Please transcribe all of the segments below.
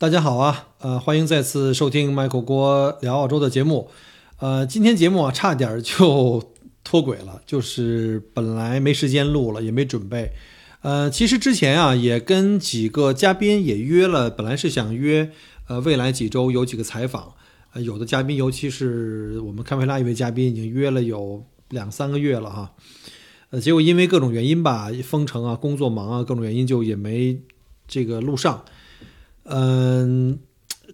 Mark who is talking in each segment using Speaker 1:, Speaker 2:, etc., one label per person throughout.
Speaker 1: 大家好啊，呃，欢迎再次收听 Michael 郭聊澳洲的节目。呃，今天节目啊，差点就脱轨了，就是本来没时间录了，也没准备。呃，其实之前啊，也跟几个嘉宾也约了，本来是想约，呃，未来几周有几个采访。呃，有的嘉宾，尤其是我们堪培拉一位嘉宾，已经约了有两三个月了哈。呃，结果因为各种原因吧，封城啊，工作忙啊，各种原因就也没这个录上。嗯，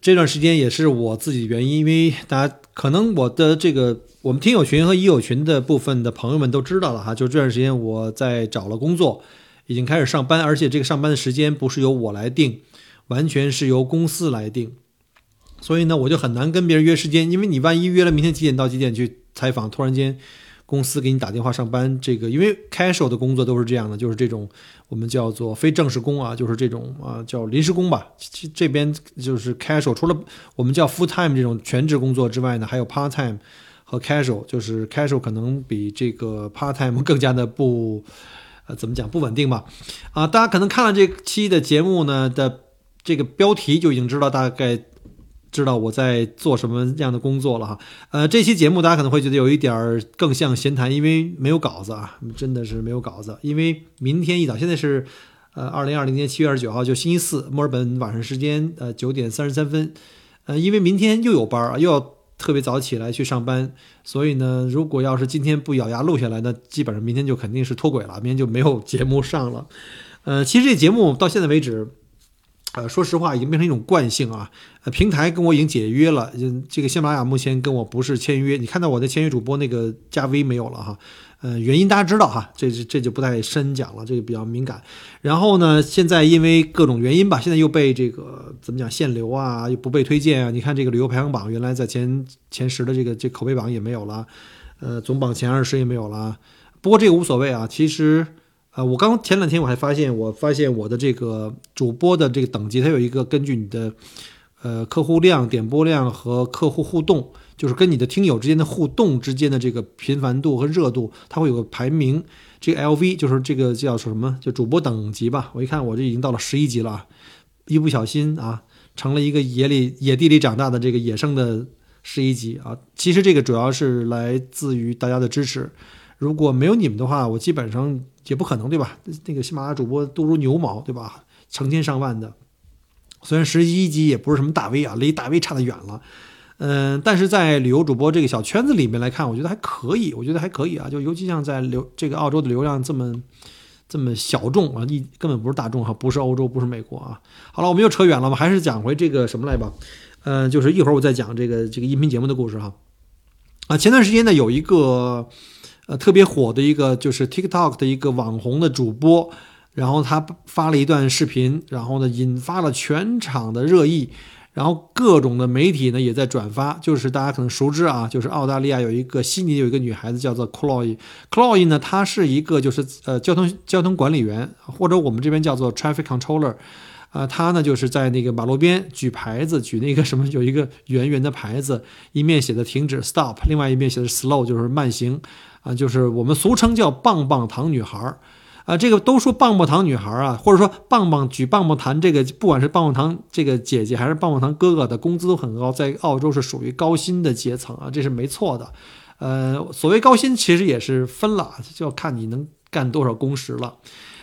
Speaker 1: 这段时间也是我自己原因，因为大家可能我的这个我们听友群和已友群的部分的朋友们都知道了哈，就这段时间我在找了工作，已经开始上班，而且这个上班的时间不是由我来定，完全是由公司来定，所以呢，我就很难跟别人约时间，因为你万一约了明天几点到几点去采访，突然间。公司给你打电话上班，这个因为 casual 的工作都是这样的，就是这种我们叫做非正式工啊，就是这种啊叫临时工吧。这边就是 casual，除了我们叫 full time 这种全职工作之外呢，还有 part time 和 casual，就是 casual 可能比这个 part time 更加的不呃怎么讲不稳定吧。啊，大家可能看了这期的节目呢的这个标题就已经知道大概。知道我在做什么样的工作了哈，呃，这期节目大家可能会觉得有一点儿更像闲谈，因为没有稿子啊，真的是没有稿子。因为明天一早，现在是呃二零二零年七月二十九号，就星期四，墨尔本晚上时间呃九点三十三分，呃，因为明天又有班儿啊，又要特别早起来去上班，所以呢，如果要是今天不咬牙录下来，那基本上明天就肯定是脱轨了，明天就没有节目上了。呃，其实这节目到现在为止。呃，说实话，已经变成一种惯性啊。呃，平台跟我已经解约了，嗯，这个喜马拉雅目前跟我不是签约。你看到我的签约主播那个加 V 没有了哈？呃，原因大家知道哈，这这就不太深讲了，这个比较敏感。然后呢，现在因为各种原因吧，现在又被这个怎么讲限流啊，又不被推荐啊。你看这个旅游排行榜，原来在前前十的这个这口碑榜也没有了，呃，总榜前二十也没有了。不过这个无所谓啊，其实。呃，我刚前两天我还发现，我发现我的这个主播的这个等级，它有一个根据你的呃客户量、点播量和客户互动，就是跟你的听友之间的互动之间的这个频繁度和热度，它会有个排名。这个 LV 就是这个叫什么？就主播等级吧。我一看，我这已经到了十一级了，一不小心啊，成了一个野里野地里长大的这个野生的十一级啊。其实这个主要是来自于大家的支持。如果没有你们的话，我基本上也不可能，对吧？那个喜马拉雅主播都如牛毛，对吧？成千上万的，虽然十一级也不是什么大 V 啊，离大 V 差得远了。嗯，但是在旅游主播这个小圈子里面来看，我觉得还可以，我觉得还可以啊。就尤其像在流这个澳洲的流量这么这么小众啊，一根本不是大众哈，不是欧洲，不是美国啊。好了，我们又扯远了我们，还是讲回这个什么来吧。嗯，就是一会儿我再讲这个这个音频节目的故事哈。啊，前段时间呢有一个。呃，特别火的一个就是 TikTok 的一个网红的主播，然后他发了一段视频，然后呢引发了全场的热议，然后各种的媒体呢也在转发，就是大家可能熟知啊，就是澳大利亚有一个悉尼有一个女孩子叫做 Chloe，Chloe 呢她是一个就是呃交通交通管理员，或者我们这边叫做 Traffic Controller。啊，他呢就是在那个马路边举牌子，举那个什么，有一个圆圆的牌子，一面写的停止 stop，另外一面写的 slow，就是慢行，啊，就是我们俗称叫棒棒糖女孩儿，啊，这个都说棒棒糖女孩儿啊，或者说棒棒举棒棒糖，这个不管是棒棒糖这个姐姐还是棒棒糖哥哥的工资都很高，在澳洲是属于高薪的阶层啊，这是没错的，呃，所谓高薪其实也是分了，就要看你能干多少工时了。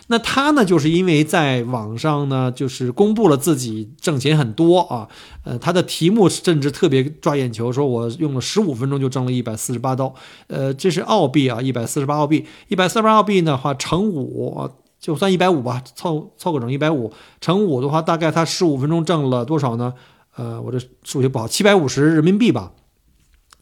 Speaker 1: 那他呢，就是因为在网上呢，就是公布了自己挣钱很多啊，呃，他的题目甚至特别抓眼球，说我用了十五分钟就挣了一百四十八刀，呃，这是澳币啊，一百四十八澳币，一百四十八澳币的话乘五，就算一百五吧，凑凑个整一百五乘五的话，大概他十五分钟挣了多少呢？呃，我这数学不好，七百五十人民币吧。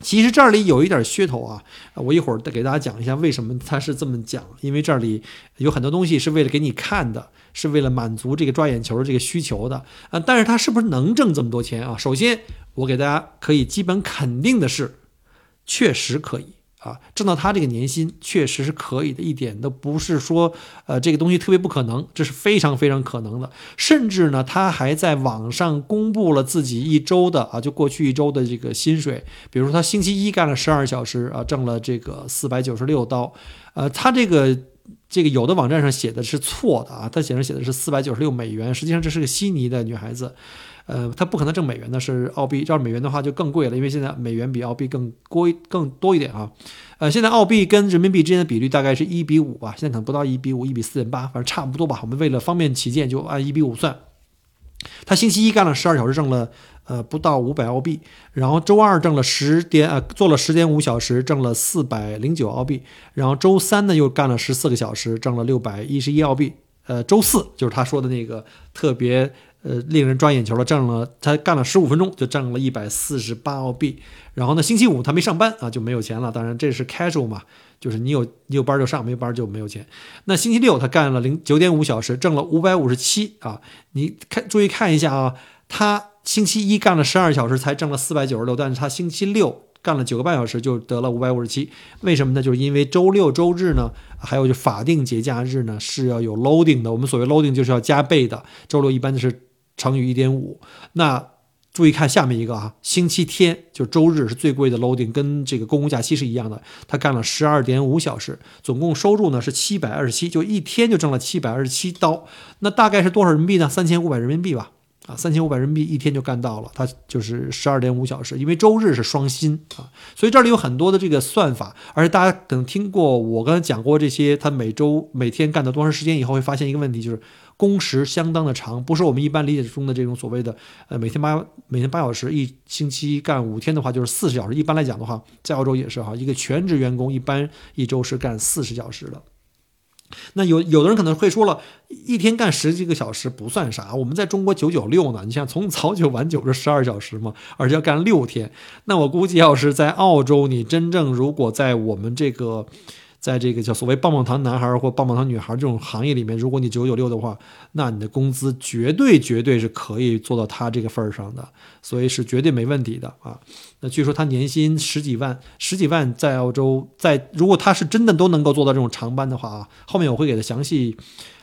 Speaker 1: 其实这里有一点噱头啊，我一会儿再给大家讲一下为什么他是这么讲。因为这里有很多东西是为了给你看的，是为了满足这个抓眼球的这个需求的啊。但是他是不是能挣这么多钱啊？首先，我给大家可以基本肯定的是，确实可以。啊，挣到他这个年薪确实是可以的，一点都不是说，呃，这个东西特别不可能，这是非常非常可能的。甚至呢，他还在网上公布了自己一周的啊，就过去一周的这个薪水。比如说，他星期一干了十二小时啊，挣了这个四百九十六刀。呃，他这个这个有的网站上写的是错的啊，它写上写的是四百九十六美元，实际上这是个悉尼的女孩子，呃，他不可能挣美元的，是澳币，要是美元的话就更贵了，因为现在美元比澳币更贵更多一点啊，呃，现在澳币跟人民币之间的比率大概是一比五吧，现在可能不到一比五，一比四点八，反正差不多吧，我们为了方便起见就按一比五算。他星期一干了十二小时，挣了。呃，不到五百澳币，然后周二挣了十点，呃，做了十点五小时，挣了四百零九澳币，然后周三呢又干了十四个小时，挣了六百一十一澳币，呃，周四就是他说的那个特别呃令人抓眼球的，挣了他干了十五分钟就挣了一百四十八澳币，然后呢星期五他没上班啊就没有钱了，当然这是 casual 嘛，就是你有你有班就上，没有班就没有钱。那星期六他干了零九点五小时，挣了五百五十七啊，你看注意看一下啊，他。星期一干了十二小时才挣了四百九十六，但是他星期六干了九个半小时就得了五百五十七，为什么呢？就是因为周六周日呢，还有就法定节假日呢是要有 loading 的。我们所谓 loading 就是要加倍的，周六一般就是乘以一点五。那注意看下面一个啊，星期天就周日是最贵的 loading，跟这个公共假期是一样的。他干了十二点五小时，总共收入呢是七百二十七，就一天就挣了七百二十七刀。那大概是多少人民币呢？三千五百人民币吧。啊，三千五百人民币一天就干到了，他就是十二点五小时，因为周日是双薪啊，所以这里有很多的这个算法，而且大家可能听过我刚才讲过这些，他每周每天干到多长时间以后，会发现一个问题，就是工时相当的长，不是我们一般理解中的这种所谓的呃每天八每天八小时，一星期干五天的话就是四十小时，一般来讲的话，在澳洲也是哈，一个全职员工一般一周是干四十小时的。那有有的人可能会说了，一天干十几个小时不算啥，我们在中国九九六呢，你像从早九晚九是十二小时嘛，而且要干六天。那我估计要是在澳洲，你真正如果在我们这个。在这个叫所谓棒棒糖男孩或棒棒糖女孩这种行业里面，如果你九九六的话，那你的工资绝对绝对是可以做到他这个份儿上的，所以是绝对没问题的啊。那据说他年薪十几万，十几万在澳洲，在如果他是真的都能够做到这种长班的话啊，后面我会给他详细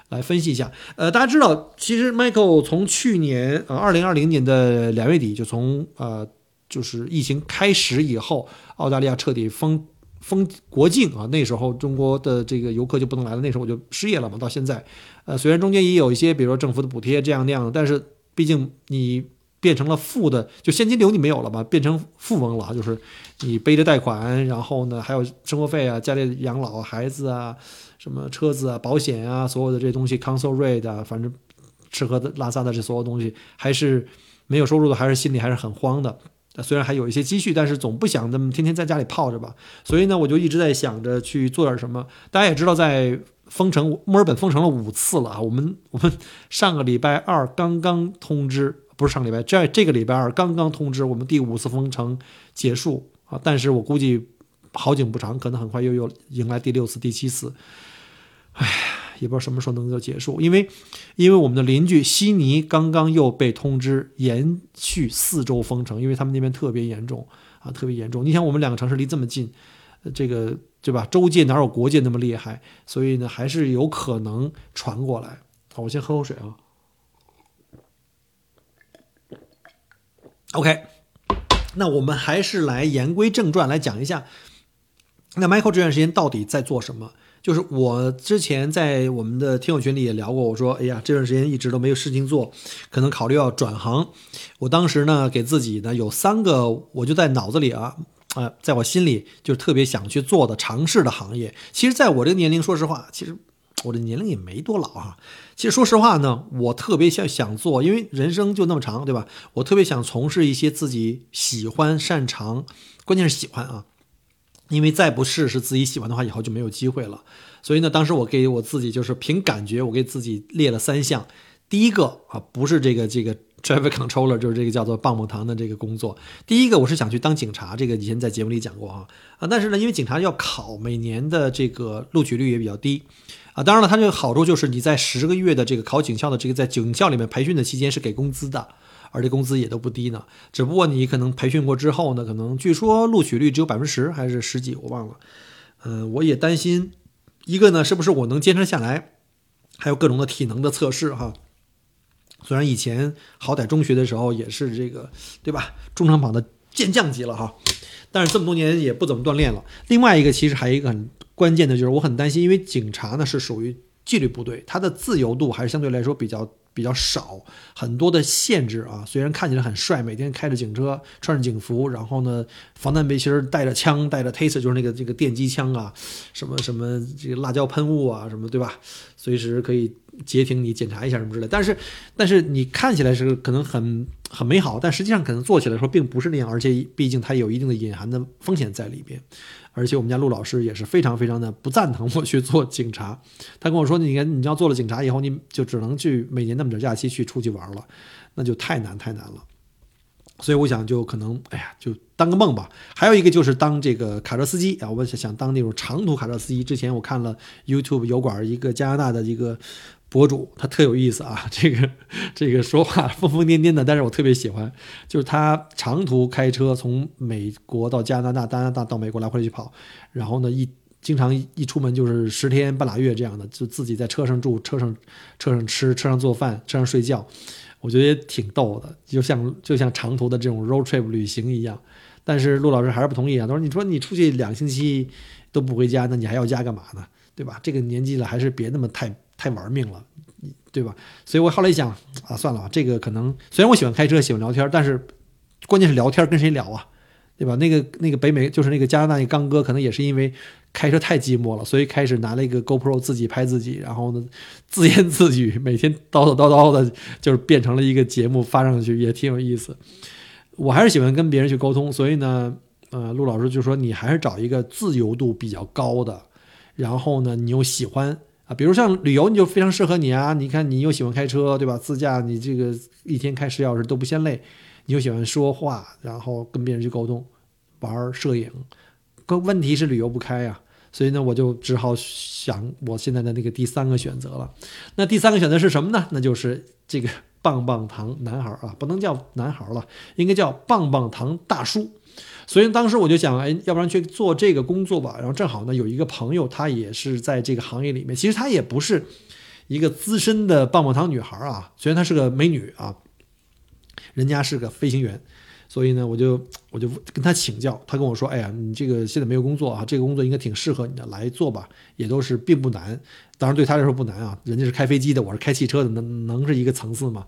Speaker 1: 来分析一下。呃，大家知道，其实 Michael 从去年呃二零二零年的两月底就从呃就是疫情开始以后，澳大利亚彻底封。封国境啊，那时候中国的这个游客就不能来了。那时候我就失业了嘛。到现在，呃，虽然中间也有一些，比如说政府的补贴这样那样的，但是毕竟你变成了负的，就现金流你没有了嘛，变成富翁了，就是你背着贷款，然后呢还有生活费啊、家里养老、孩子啊、什么车子啊、保险啊，所有的这东西，council rate 啊，反正吃喝的拉撒的这所有东西，还是没有收入的，还是心里还是很慌的。虽然还有一些积蓄，但是总不想那么天天在家里泡着吧。所以呢，我就一直在想着去做点什么。大家也知道，在封城，墨尔本封城了五次了啊。我们我们上个礼拜二刚刚通知，不是上礼拜，这这个礼拜二刚刚通知我们第五次封城结束啊。但是我估计好景不长，可能很快又又迎来第六次、第七次。也不知道什么时候能够结束，因为，因为我们的邻居悉尼刚刚又被通知延续四周封城，因为他们那边特别严重啊，特别严重。你想，我们两个城市离这么近，这个对吧？州界哪有国界那么厉害？所以呢，还是有可能传过来。好，我先喝口水啊。OK，那我们还是来言归正传，来讲一下，那 Michael 这段时间到底在做什么？就是我之前在我们的听友群里也聊过，我说，哎呀，这段时间一直都没有事情做，可能考虑要转行。我当时呢，给自己呢有三个，我就在脑子里啊，啊，在我心里就特别想去做的尝试的行业。其实，在我这个年龄，说实话，其实我这年龄也没多老啊。其实说实话呢，我特别想想做，因为人生就那么长，对吧？我特别想从事一些自己喜欢、擅长，关键是喜欢啊。因为再不试试自己喜欢的话，以后就没有机会了。所以呢，当时我给我自己就是凭感觉，我给自己列了三项。第一个啊，不是这个这个 traffic controller，就是这个叫做棒棒糖的这个工作。第一个我是想去当警察，这个以前在节目里讲过啊啊。但是呢，因为警察要考，每年的这个录取率也比较低啊。当然了，它这个好处就是你在十个月的这个考警校的这个在警校里面培训的期间是给工资的。而且工资也都不低呢，只不过你可能培训过之后呢，可能据说录取率只有百分之十还是十几，我忘了。嗯，我也担心，一个呢是不是我能坚持下来，还有各种的体能的测试哈。虽然以前好歹中学的时候也是这个，对吧？中长跑的健将级了哈，但是这么多年也不怎么锻炼了。另外一个其实还有一个很关键的就是我很担心，因为警察呢是属于纪律部队，他的自由度还是相对来说比较比较少，很多的限制啊。虽然看起来很帅，每天开着警车，穿着警服，然后呢防弹背心，带着枪，带着 taser，就是那个这个电击枪啊，什么什么这个辣椒喷雾啊，什么对吧？随时可以截停你，检查一下什么之类。但是但是你看起来是可能很很美好，但实际上可能做起来说并不是那样，而且毕竟它有一定的隐含的风险在里边。而且我们家陆老师也是非常非常的不赞同我去做警察，他跟我说：“你看，你要做了警察以后，你就只能去每年那么点假期去出去玩了，那就太难太难了。”所以我想就可能，哎呀，就当个梦吧。还有一个就是当这个卡车司机啊，我想想当那种长途卡车司机。之前我看了 YouTube 油管一个加拿大的一个。博主他特有意思啊，这个这个说话疯疯癫癫的，但是我特别喜欢，就是他长途开车从美国到加拿大，加拿大到美国来回去跑，然后呢一经常一出门就是十天半拉月这样的，就自己在车上住，车上车上吃，车上做饭，车上睡觉，我觉得也挺逗的，就像就像长途的这种 road trip 旅行一样。但是陆老师还是不同意啊，他说你说你出去两星期都不回家，那你还要家干嘛呢？对吧？这个年纪了还是别那么太。太玩命了，对吧？所以我后来一想啊，算了，这个可能虽然我喜欢开车，喜欢聊天，但是关键是聊天跟谁聊啊，对吧？那个那个北美就是那个加拿大那刚哥，可能也是因为开车太寂寞了，所以开始拿了一个 GoPro 自己拍自己，然后呢自言自语，每天叨叨叨叨的，就是变成了一个节目发上去，也挺有意思。我还是喜欢跟别人去沟通，所以呢，呃，陆老师就说你还是找一个自由度比较高的，然后呢，你又喜欢。啊，比如像旅游，你就非常适合你啊！你看，你又喜欢开车，对吧？自驾，你这个一天开十小时都不嫌累。你又喜欢说话，然后跟别人去沟通，玩摄影。可问题是旅游不开呀，所以呢，我就只好想我现在的那个第三个选择了。那第三个选择是什么呢？那就是这个棒棒糖男孩啊，不能叫男孩了，应该叫棒棒糖大叔。所以当时我就想，哎，要不然去做这个工作吧。然后正好呢，有一个朋友，他也是在这个行业里面。其实他也不是一个资深的棒棒糖女孩啊，虽然她是个美女啊，人家是个飞行员。所以呢，我就我就跟他请教，他跟我说，哎呀，你这个现在没有工作啊，这个工作应该挺适合你的，来做吧，也都是并不难。当然对他来说不难啊，人家是开飞机的，我是开汽车的，能能是一个层次吗？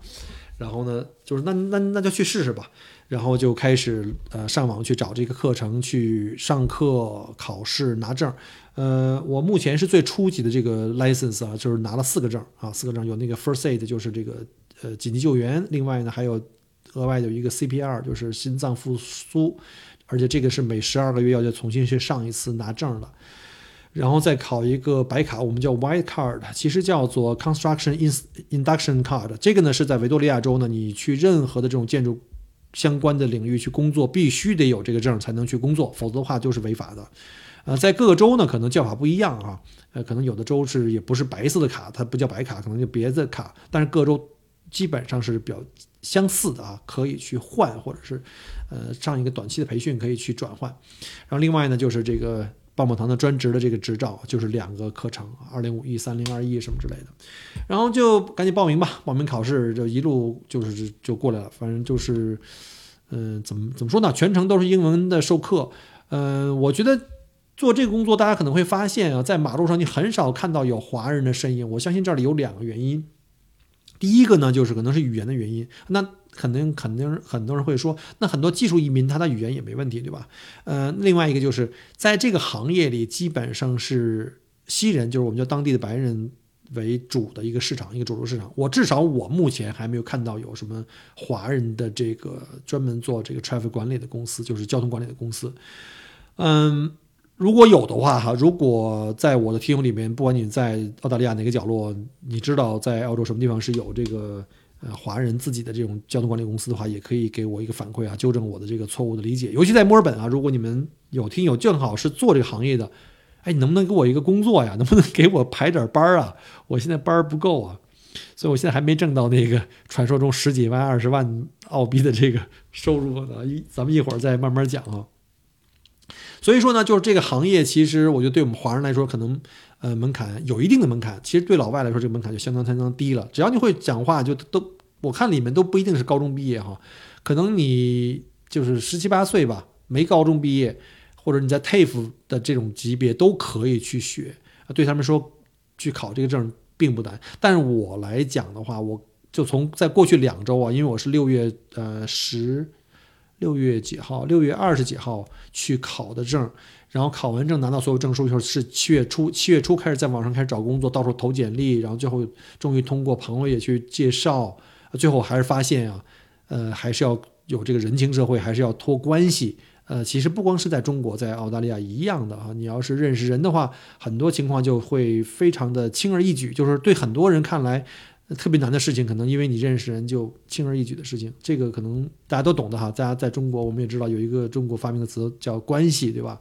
Speaker 1: 然后呢，就是那那那就去试试吧。然后就开始呃上网去找这个课程去上课考试拿证，呃，我目前是最初级的这个 license 啊，就是拿了四个证啊，四个证有那个 first aid 就是这个呃紧急救援，另外呢还有额外有一个 CPR 就是心脏复苏，而且这个是每十二个月要再重新去上一次拿证的，然后再考一个白卡，我们叫 white card，其实叫做 construction induction card，这个呢是在维多利亚州呢，你去任何的这种建筑。相关的领域去工作，必须得有这个证才能去工作，否则的话就是违法的。呃，在各个州呢，可能叫法不一样啊。呃，可能有的州是也不是白色的卡，它不叫白卡，可能就别的卡。但是各州基本上是比较相似的啊，可以去换，或者是呃上一个短期的培训可以去转换。然后另外呢，就是这个。棒棒糖的专职的这个执照就是两个课程，二零五一、三零二一什么之类的，然后就赶紧报名吧，报名考试就一路就是就过来了。反正就是，嗯，怎么怎么说呢？全程都是英文的授课。嗯，我觉得做这个工作，大家可能会发现啊，在马路上你很少看到有华人的身影。我相信这里有两个原因，第一个呢，就是可能是语言的原因。那肯定肯定很多人会说，那很多技术移民他的语言也没问题，对吧？呃，另外一个就是在这个行业里，基本上是西人，就是我们叫当地的白人为主的一个市场，一个主流市场。我至少我目前还没有看到有什么华人的这个专门做这个 traffic 管理的公司，就是交通管理的公司。嗯，如果有的话哈，如果在我的听友里面，不管你在澳大利亚哪个角落，你知道在澳洲什么地方是有这个。呃，华人自己的这种交通管理公司的话，也可以给我一个反馈啊，纠正我的这个错误的理解。尤其在墨尔本啊，如果你们有听友正好是做这个行业的，哎，你能不能给我一个工作呀？能不能给我排点班啊？我现在班不够啊，所以我现在还没挣到那个传说中十几万、二十万澳币的这个收入呢。一咱们一会儿再慢慢讲啊。所以说呢，就是这个行业，其实我觉得对我们华人来说，可能。呃，门槛有一定的门槛，其实对老外来说，这个门槛就相当相当低了。只要你会讲话，就都我看里面都不一定是高中毕业哈，可能你就是十七八岁吧，没高中毕业，或者你在 TAFE 的这种级别都可以去学，对他们说去考这个证并不难。但是我来讲的话，我就从在过去两周啊，因为我是六月呃十六月几号，六月二十几号去考的证，然后考完证拿到所有证书以后是七月初，七月初开始在网上开始找工作，到处投简历，然后最后终于通过朋友也去介绍，最后还是发现啊，呃，还是要有这个人情社会，还是要托关系。呃，其实不光是在中国，在澳大利亚一样的啊。你要是认识人的话，很多情况就会非常的轻而易举。就是对很多人看来特别难的事情，可能因为你认识人就轻而易举的事情。这个可能大家都懂的哈。大家在中国，我们也知道有一个中国发明的词叫关系，对吧？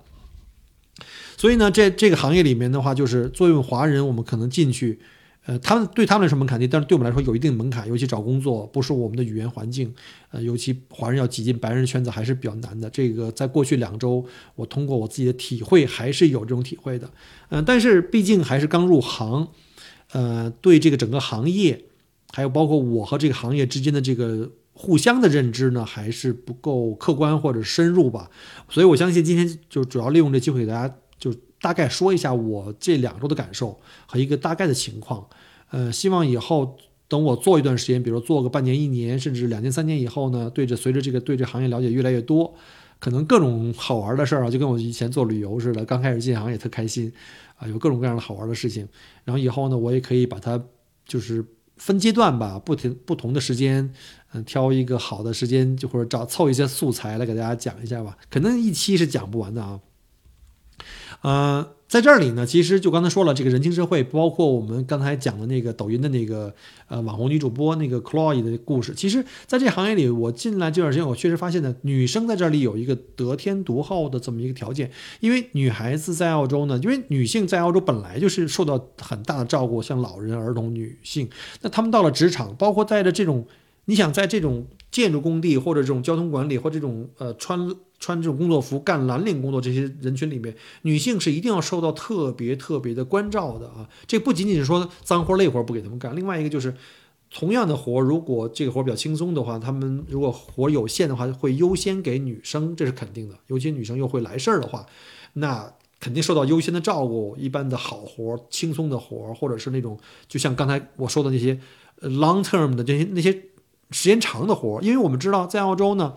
Speaker 1: 所以呢，这这个行业里面的话，就是作为华人，我们可能进去。呃，他们对他们来说门槛低，但是对我们来说有一定门槛，尤其找工作不是我们的语言环境，呃，尤其华人要挤进白人圈子还是比较难的。这个在过去两周，我通过我自己的体会还是有这种体会的。嗯，但是毕竟还是刚入行，呃，对这个整个行业，还有包括我和这个行业之间的这个互相的认知呢，还是不够客观或者深入吧。所以我相信今天就主要利用这机会给大家就。大概说一下我这两周的感受和一个大概的情况，呃，希望以后等我做一段时间，比如做个半年、一年，甚至两年、三年以后呢，对着随着这个对这行业了解越来越多，可能各种好玩的事儿啊，就跟我以前做旅游似的，刚开始进行也特开心啊，有各种各样的好玩的事情，然后以后呢，我也可以把它就是分阶段吧，不停不同的时间，嗯，挑一个好的时间，就或者找凑一些素材来给大家讲一下吧，可能一期是讲不完的啊。呃，在这里呢，其实就刚才说了，这个人情社会，包括我们刚才讲的那个抖音的那个呃网红女主播那个 Chloe 的故事，其实在这行业里，我进来这段时间，我确实发现呢，女生在这里有一个得天独厚的这么一个条件，因为女孩子在澳洲呢，因为女性在澳洲本来就是受到很大的照顾，像老人、儿童、女性，那她们到了职场，包括带着这种，你想在这种建筑工地或者这种交通管理或这种呃穿。穿这种工作服干蓝领工作，这些人群里面，女性是一定要受到特别特别的关照的啊！这不仅仅是说脏活累活不给他们干，另外一个就是同样的活，如果这个活比较轻松的话，他们如果活有限的话，会优先给女生，这是肯定的。尤其女生又会来事儿的话，那肯定受到优先的照顾。一般的好活、轻松的活，或者是那种就像刚才我说的那些 long term 的这些那些时间长的活，因为我们知道在澳洲呢。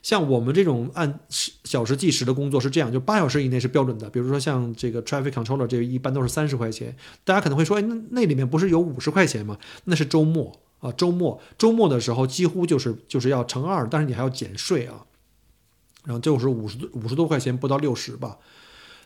Speaker 1: 像我们这种按小时计时的工作是这样，就八小时以内是标准的。比如说像这个 traffic controller，这个一般都是三十块钱。大家可能会说，哎，那那里面不是有五十块钱吗？那是周末啊，周末周末的时候几乎就是就是要乘二，但是你还要减税啊，然后就是五十五十多块钱，不到六十吧。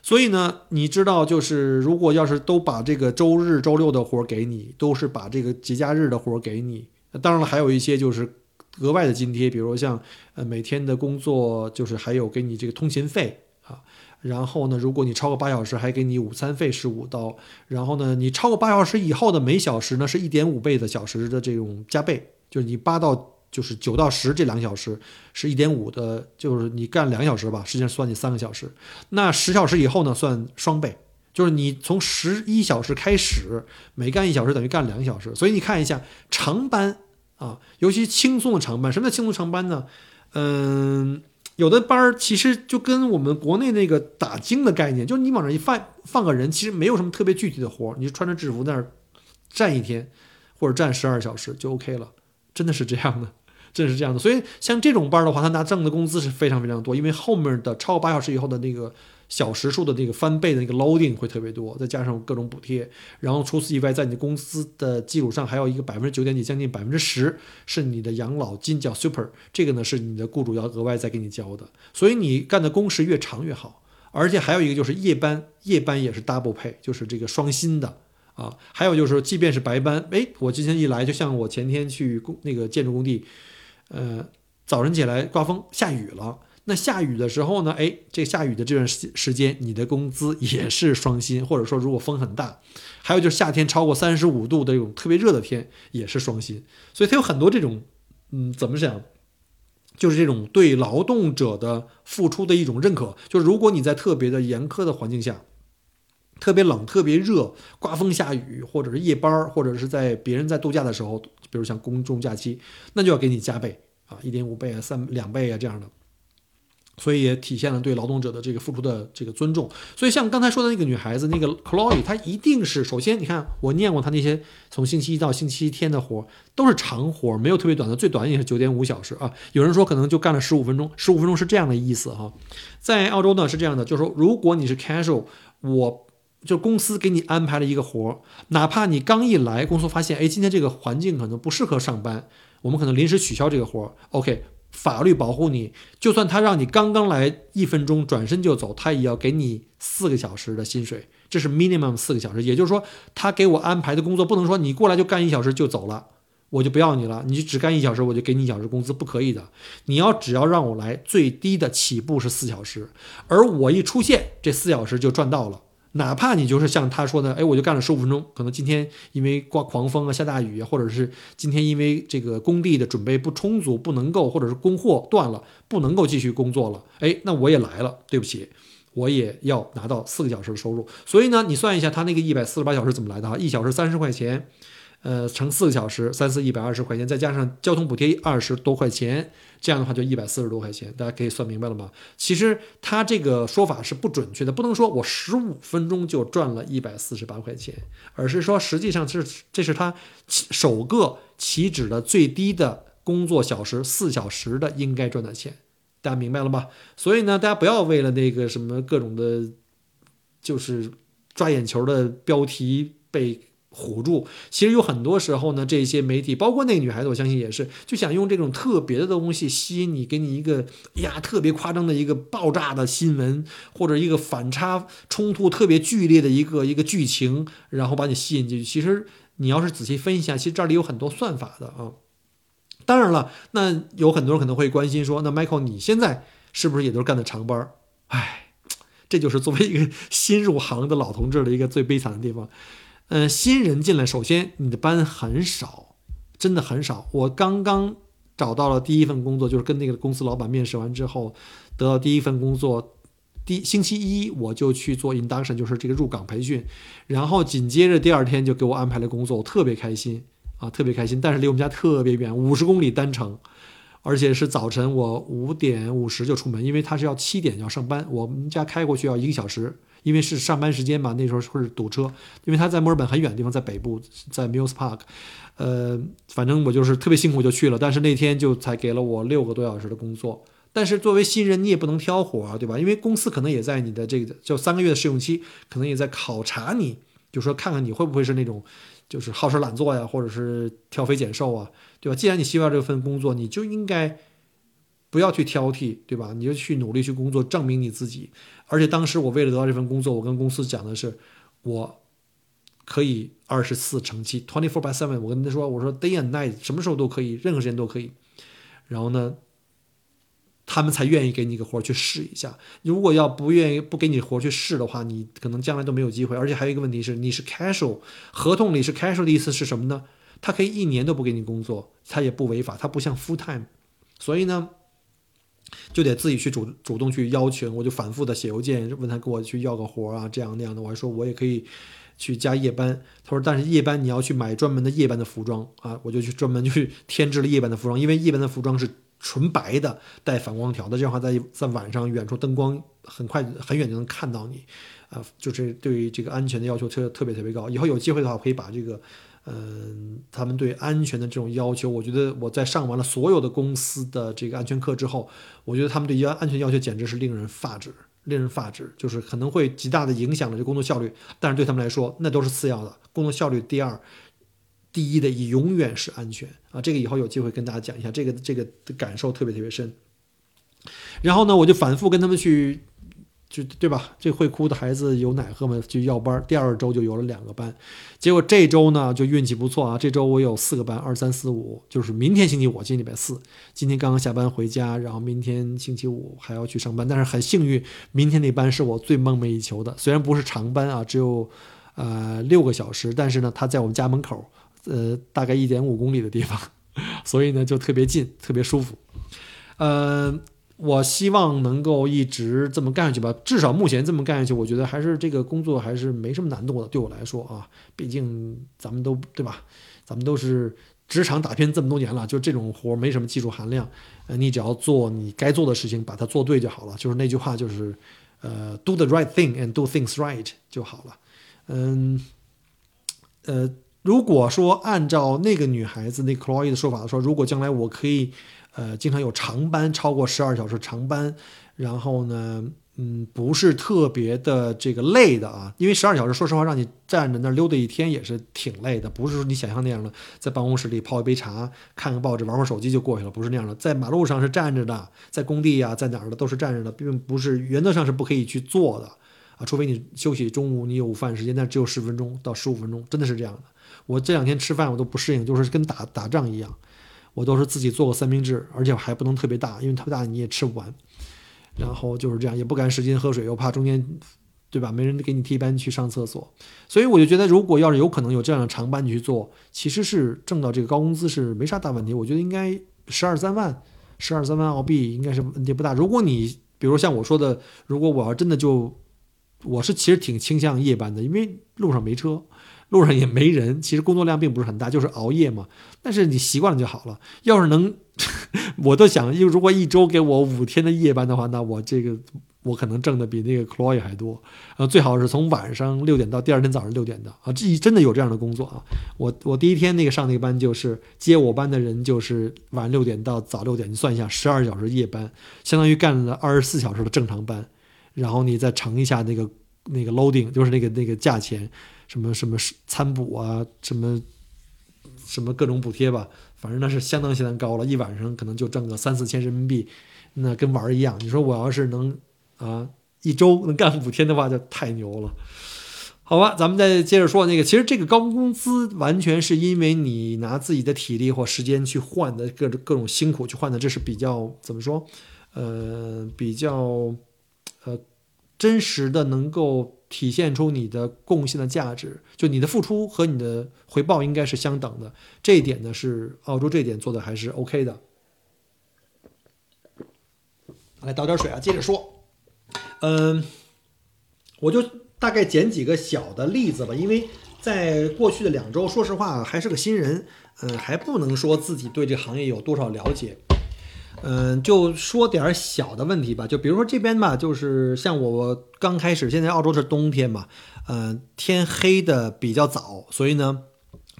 Speaker 1: 所以呢，你知道，就是如果要是都把这个周日、周六的活给你，都是把这个节假日的活给你，当然了，还有一些就是。额外的津贴，比如像呃每天的工作，就是还有给你这个通勤费啊。然后呢，如果你超过八小时，还给你午餐费十五刀。然后呢，你超过八小时以后的每小时呢是一点五倍的小时的这种加倍，就是你八到就是九到十这两小时是一点五的，就是你干两小时吧，实际上算你三个小时。那十小时以后呢，算双倍，就是你从十一小时开始，每干一小时等于干两小时。所以你看一下长班。啊，尤其轻松的长班，什么叫轻松长班呢？嗯，有的班儿其实就跟我们国内那个打精的概念，就是你往那一放放个人，其实没有什么特别具体的活儿，你就穿着制服在那儿站一天，或者站十二小时就 OK 了，真的是这样的，真的是这样的。所以像这种班儿的话，他拿挣的工资是非常非常多，因为后面的超过八小时以后的那个。小时数的那个翻倍的那个 loading 会特别多，再加上各种补贴，然后除此以外，在你公司的基础上还有一个百分之九点几，将近百分之十是你的养老金叫 super，这个呢是你的雇主要额外再给你交的，所以你干的工时越长越好，而且还有一个就是夜班，夜班也是 double pay，就是这个双薪的啊，还有就是即便是白班，哎，我今天一来，就像我前天去工那个建筑工地，呃，早晨起来刮风下雨了。那下雨的时候呢？哎，这下雨的这段时时间，你的工资也是双薪，或者说如果风很大，还有就是夏天超过三十五度的这种特别热的天也是双薪。所以它有很多这种，嗯，怎么讲？就是这种对劳动者的付出的一种认可。就是如果你在特别的严苛的环境下，特别冷、特别热、刮风下雨，或者是夜班，或者是在别人在度假的时候，比如像公众假期，那就要给你加倍啊，一点五倍啊，三两倍啊这样的。所以也体现了对劳动者的这个付出的这个尊重。所以像刚才说的那个女孩子，那个 Chloe，她一定是首先，你看我念过她那些从星期一到星期天的活，都是长活，没有特别短的，最短也是九点五小时啊。有人说可能就干了十五分钟，十五分钟是这样的意思哈。在澳洲呢是这样的，就是说如果你是 casual，我就公司给你安排了一个活，哪怕你刚一来，公司发现哎今天这个环境可能不适合上班，我们可能临时取消这个活，OK。法律保护你，就算他让你刚刚来一分钟转身就走，他也要给你四个小时的薪水，这是 minimum 四个小时。也就是说，他给我安排的工作不能说你过来就干一小时就走了，我就不要你了，你就只干一小时，我就给你一小时工资，不可以的。你要只要让我来，最低的起步是四小时，而我一出现，这四小时就赚到了。哪怕你就是像他说的，哎，我就干了十五分钟，可能今天因为刮狂风啊、下大雨啊，或者是今天因为这个工地的准备不充足，不能够，或者是供货断了，不能够继续工作了，哎，那我也来了，对不起，我也要拿到四个小时的收入。所以呢，你算一下他那个一百四十八小时怎么来的哈？一小时三十块钱。呃，乘四个小时，三四一百二十块钱，再加上交通补贴二十多块钱，这样的话就一百四十多块钱，大家可以算明白了吗？其实他这个说法是不准确的，不能说我十五分钟就赚了一百四十八块钱，而是说实际上是这是他首个起止的最低的工作小时四小时的应该赚的钱，大家明白了吗？所以呢，大家不要为了那个什么各种的，就是抓眼球的标题被。唬住，其实有很多时候呢，这些媒体，包括那个女孩子，我相信也是，就想用这种特别的东西吸引你，给你一个呀特别夸张的一个爆炸的新闻，或者一个反差冲突特别剧烈的一个一个剧情，然后把你吸引进去。其实你要是仔细分析一下，其实这里有很多算法的啊。当然了，那有很多人可能会关心说，那 Michael 你现在是不是也都是干的长班儿？哎，这就是作为一个新入行的老同志的一个最悲惨的地方。嗯，新人进来，首先你的班很少，真的很少。我刚刚找到了第一份工作，就是跟那个公司老板面试完之后，得到第一份工作。第星期一我就去做 induction，就是这个入岗培训，然后紧接着第二天就给我安排了工作，我特别开心啊，特别开心。但是离我们家特别远，五十公里单程，而且是早晨我五点五十就出门，因为他是要七点要上班，我们家开过去要一个小时。因为是上班时间嘛，那时候会堵车。因为他在墨尔本很远的地方，在北部，在 Mills Park，呃，反正我就是特别辛苦就去了。但是那天就才给了我六个多小时的工作。但是作为新人，你也不能挑活啊，对吧？因为公司可能也在你的这个就三个月的试用期，可能也在考察你，就说看看你会不会是那种就是好吃懒做呀，或者是挑肥拣瘦啊，对吧？既然你希望这份工作，你就应该。不要去挑剔，对吧？你就去努力去工作，证明你自己。而且当时我为了得到这份工作，我跟公司讲的是，我可以二十四乘七，twenty four by seven。我跟他说，我说 day and night，什么时候都可以，任何时间都可以。然后呢，他们才愿意给你个活去试一下。如果要不愿意不给你活去试的话，你可能将来都没有机会。而且还有一个问题是，你是 casual，合同里是 casual 的意思是什么呢？他可以一年都不给你工作，他也不违法，他不像 full time。所以呢。就得自己去主主动去邀请，我就反复的写邮件问他给我去要个活啊，这样那样的。我还说我也可以去加夜班，他说但是夜班你要去买专门的夜班的服装啊，我就去专门去添置了夜班的服装，因为夜班的服装是纯白的，带反光条的，这样的话在在晚上远处灯光很快很远就能看到你，啊，就是对于这个安全的要求特特别特别高。以后有机会的话，可以把这个。嗯，他们对安全的这种要求，我觉得我在上完了所有的公司的这个安全课之后，我觉得他们对安安全要求简直是令人发指，令人发指，就是可能会极大的影响了这工作效率，但是对他们来说那都是次要的，工作效率第二，第一的永远是安全啊！这个以后有机会跟大家讲一下，这个这个感受特别特别深。然后呢，我就反复跟他们去。就对吧？这会哭的孩子有奶喝吗？就要班。第二周就有了两个班，结果这周呢就运气不错啊。这周我有四个班，二三四五，就是明天星期五，今天礼拜四，今天刚刚下班回家，然后明天星期五还要去上班。但是很幸运，明天那班是我最梦寐以求的。虽然不是长班啊，只有呃六个小时，但是呢，他在我们家门口，呃，大概一点五公里的地方，所以呢就特别近，特别舒服，呃。我希望能够一直这么干下去吧，至少目前这么干下去，我觉得还是这个工作还是没什么难度的，对我来说啊，毕竟咱们都对吧？咱们都是职场打拼这么多年了，就这种活没什么技术含量，呃，你只要做你该做的事情，把它做对就好了。就是那句话，就是呃，do the right thing and do things right 就好了。嗯，呃，如果说按照那个女孩子那 Chloe 的说法说，如果将来我可以呃经常有长班，超过十二小时长班，然后呢？嗯，不是特别的这个累的啊，因为十二小时，说实话，让你站着那儿溜达一天也是挺累的，不是说你想象那样的，在办公室里泡一杯茶，看个报纸，玩会手机就过去了，不是那样的，在马路上是站着的，在工地呀，在哪儿的都是站着的，并不是原则上是不可以去坐的啊，除非你休息中午你有午饭时间，但只有十分钟到十五分钟，真的是这样的。我这两天吃饭我都不适应，就是跟打打仗一样，我都是自己做个三明治，而且还不能特别大，因为特别大你也吃不完。然后就是这样，也不敢使劲喝水，又怕中间，对吧？没人给你替班去上厕所，所以我就觉得，如果要是有可能有这样的长班你去做，其实是挣到这个高工资是没啥大问题。我觉得应该十二三万，十二三万澳币应该是问题不大。如果你比如像我说的，如果我要真的就，我是其实挺倾向夜班的，因为路上没车。路上也没人，其实工作量并不是很大，就是熬夜嘛。但是你习惯了就好了。要是能，我都想，如果一周给我五天的夜班的话，那我这个我可能挣的比那个 Chloe 还多。呃，最好是从晚上六点到第二天早上六点的啊，这真的有这样的工作啊。我我第一天那个上那个班就是接我班的人，就是晚六点到早六点，你算一下，十二小时夜班，相当于干了二十四小时的正常班，然后你再乘一下那个那个 loading，就是那个那个价钱。什么什么餐补啊，什么什么各种补贴吧，反正那是相当相当高了，一晚上可能就挣个三四千人民币，那跟玩儿一样。你说我要是能啊一周能干五天的话，就太牛了。好吧，咱们再接着说那个，其实这个高工资完全是因为你拿自己的体力或时间去换的，各种各种辛苦去换的，这是比较怎么说？呃，比较呃真实的能够。体现出你的贡献的价值，就你的付出和你的回报应该是相等的。这一点呢，是澳洲这一点做的还是 OK 的。来倒点水啊，接着说。嗯，我就大概捡几个小的例子吧，因为在过去的两周，说实话还是个新人，嗯，还不能说自己对这个行业有多少了解。嗯，就说点小的问题吧，就比如说这边吧，就是像我刚开始，现在澳洲是冬天嘛，嗯，天黑的比较早，所以呢，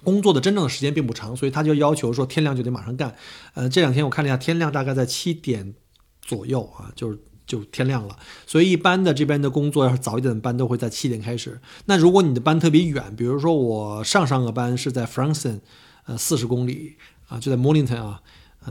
Speaker 1: 工作的真正的时间并不长，所以他就要求说天亮就得马上干。呃，这两天我看了一下，天亮大概在七点左右啊，就是就天亮了。所以一般的这边的工作要是早一点的班都会在七点开始。那如果你的班特别远，比如说我上上个班是在 Frankston，呃，四十公里啊，就在 Mornington 啊。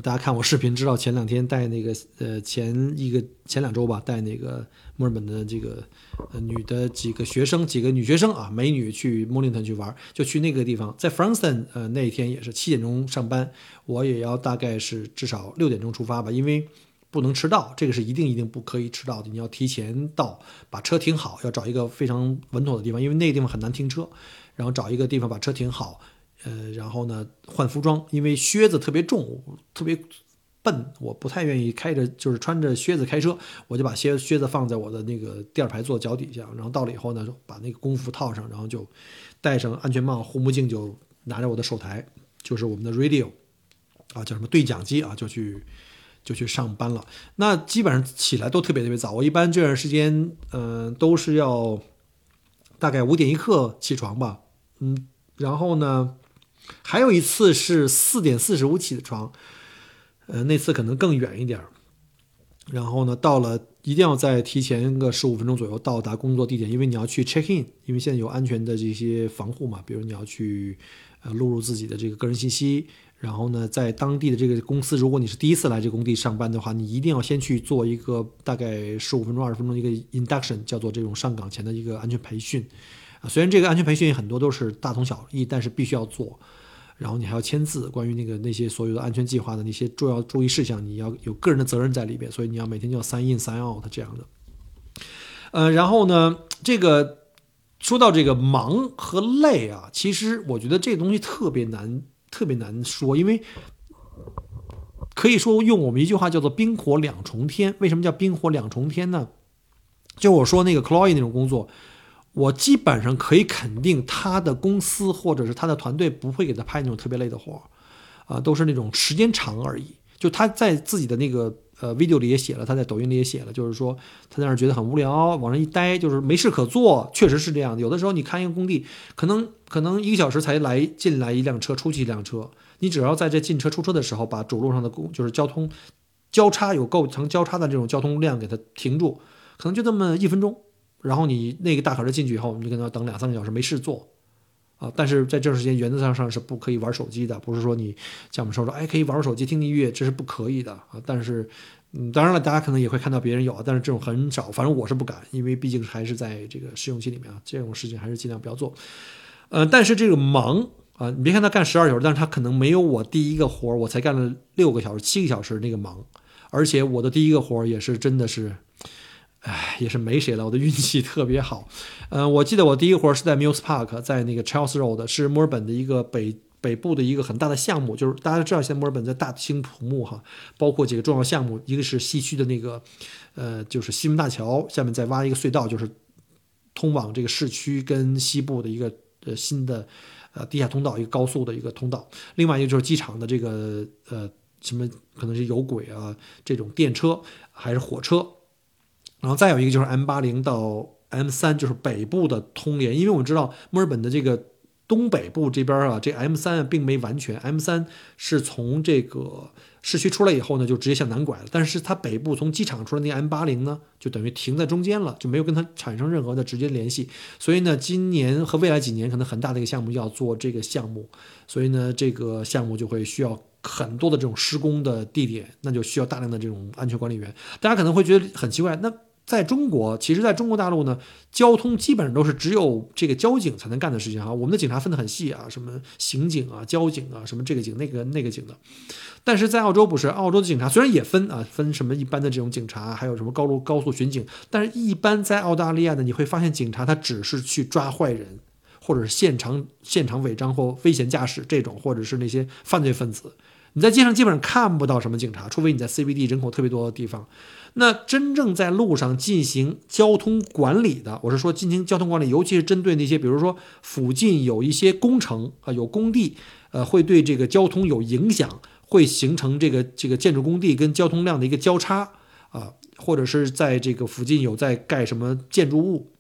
Speaker 1: 大家看我视频知道，前两天带那个呃前一个前两周吧，带那个墨尔本的这个呃女的几个学生，几个女学生啊，美女去莫林顿去玩，就去那个地方，在 Frankston 呃那一天也是七点钟上班，我也要大概是至少六点钟出发吧，因为不能迟到，这个是一定一定不可以迟到的，你要提前到，把车停好，要找一个非常稳妥的地方，因为那个地方很难停车，然后找一个地方把车停好。呃，然后呢，换服装，因为靴子特别重，特别笨，我不太愿意开着，就是穿着靴子开车，我就把靴靴子放在我的那个第二排座脚底下，然后到了以后呢，把那个工服套上，然后就戴上安全帽、护目镜，就拿着我的手台，就是我们的 radio 啊，叫什么对讲机啊，就去就去上班了。那基本上起来都特别特别早，我一般这段时间，嗯，都是要大概五点一刻起床吧，嗯，然后呢。还有一次是四点四十五起的床，呃，那次可能更远一点然后呢，到了一定要在提前个十五分钟左右到达工作地点，因为你要去 check in，因为现在有安全的这些防护嘛，比如你要去呃录入自己的这个个人信息。然后呢，在当地的这个公司，如果你是第一次来这个工地上班的话，你一定要先去做一个大概十五分钟、二十分钟一个 induction，叫做这种上岗前的一个安全培训。啊，虽然这个安全培训很多都是大同小异，但是必须要做。然后你还要签字，关于那个那些所有的安全计划的那些重要注意事项，你要有个人的责任在里边，所以你要每天就要 sign in sign out 这样的。呃，然后呢，这个说到这个忙和累啊，其实我觉得这个东西特别难，特别难说，因为可以说用我们一句话叫做冰火两重天。为什么叫冰火两重天呢？就我说那个 Chloe 那种工作。我基本上可以肯定，他的公司或者是他的团队不会给他派那种特别累的活啊，都是那种时间长而已。就他在自己的那个呃 video 里也写了，他在抖音里也写了，就是说他在那儿觉得很无聊，往那一待就是没事可做，确实是这样的。有的时候你看一个工地，可能可能一个小时才来进来一辆车，出去一辆车，你只要在这进车出车的时候，把主路上的公就是交通交叉有构成交叉的这种交通量给它停住，可能就这么一分钟。然后你那个大卡车进去以后，你可能要等两三个小时，没事做，啊！但是在这段时间，原则上上是不可以玩手机的，不是说你像我们说说，哎，可以玩手机听音乐，这是不可以的啊！但是，嗯，当然了，大家可能也会看到别人有，但是这种很少，反正我是不敢，因为毕竟还是在这个试用期里面啊，这种事情还是尽量不要做。呃，但是这个忙啊，你别看他干十二小时，但是他可能没有我第一个活儿，我才干了六个小时、七个小时那个忙，而且我的第一个活儿也是真的是。唉，也是没谁了，我的运气特别好。嗯，我记得我第一个活是在 Muse Park，在那个 Charles Road，是墨尔本的一个北北部的一个很大的项目。就是大家知道，现在墨尔本在大兴土木哈，包括几个重要项目，一个是西区的那个，呃，就是西门大桥下面再挖一个隧道，就是通往这个市区跟西部的一个呃新的呃地下通道，一个高速的一个通道。另外一个就是机场的这个呃什么可能是有轨啊，这种电车还是火车。然后再有一个就是 M 八零到 M 三，就是北部的通联，因为我们知道墨尔本的这个东北部这边啊，这 M 三并没完全，M 三是从这个市区出来以后呢，就直接向南拐了，但是它北部从机场出来那 M 八零呢，就等于停在中间了，就没有跟它产生任何的直接联系，所以呢，今年和未来几年可能很大的一个项目要做这个项目，所以呢，这个项目就会需要。很多的这种施工的地点，那就需要大量的这种安全管理员。大家可能会觉得很奇怪，那在中国，其实在中国大陆呢，交通基本上都是只有这个交警才能干的事情哈。我们的警察分得很细啊，什么刑警啊、交警啊，什么这个警、那个那个警的。但是在澳洲不是，澳洲的警察虽然也分啊，分什么一般的这种警察，还有什么高路高速巡警，但是一般在澳大利亚呢，你会发现警察他只是去抓坏人，或者是现场现场违章或危险驾驶这种，或者是那些犯罪分子。你在街上基本上看不到什么警察，除非你在 CBD 人口特别多的地方。那真正在路上进行交通管理的，我是说进行交通管理，尤其是针对那些，比如说附近有一些工程啊，有工地，呃，会对这个交通有影响，会形成这个这个建筑工地跟交通量的一个交叉啊，或者是在这个附近有在盖什么建筑物。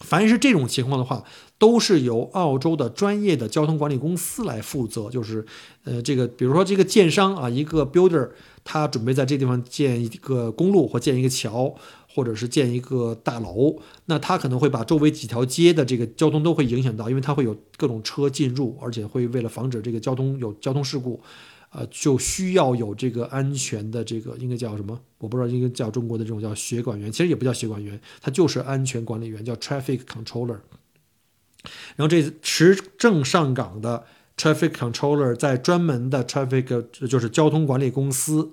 Speaker 1: 凡是这种情况的话，都是由澳洲的专业的交通管理公司来负责。就是，呃，这个比如说这个建商啊，一个 builder，他准备在这地方建一个公路或建一个桥，或者是建一个大楼，那他可能会把周围几条街的这个交通都会影响到，因为它会有各种车进入，而且会为了防止这个交通有交通事故。呃，就需要有这个安全的这个应该叫什么？我不知道应该叫中国的这种叫协管员，其实也不叫协管员，他就是安全管理员，叫 traffic controller。然后这持证上岗的 traffic controller 在专门的 traffic 就是交通管理公司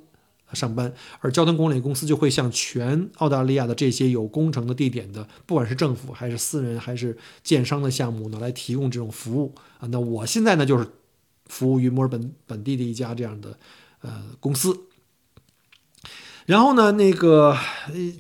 Speaker 1: 上班，而交通管理公司就会向全澳大利亚的这些有工程的地点的，不管是政府还是私人还是建商的项目呢，来提供这种服务啊。那我现在呢就是。服务于墨尔本本地的一家这样的呃公司，然后呢，那个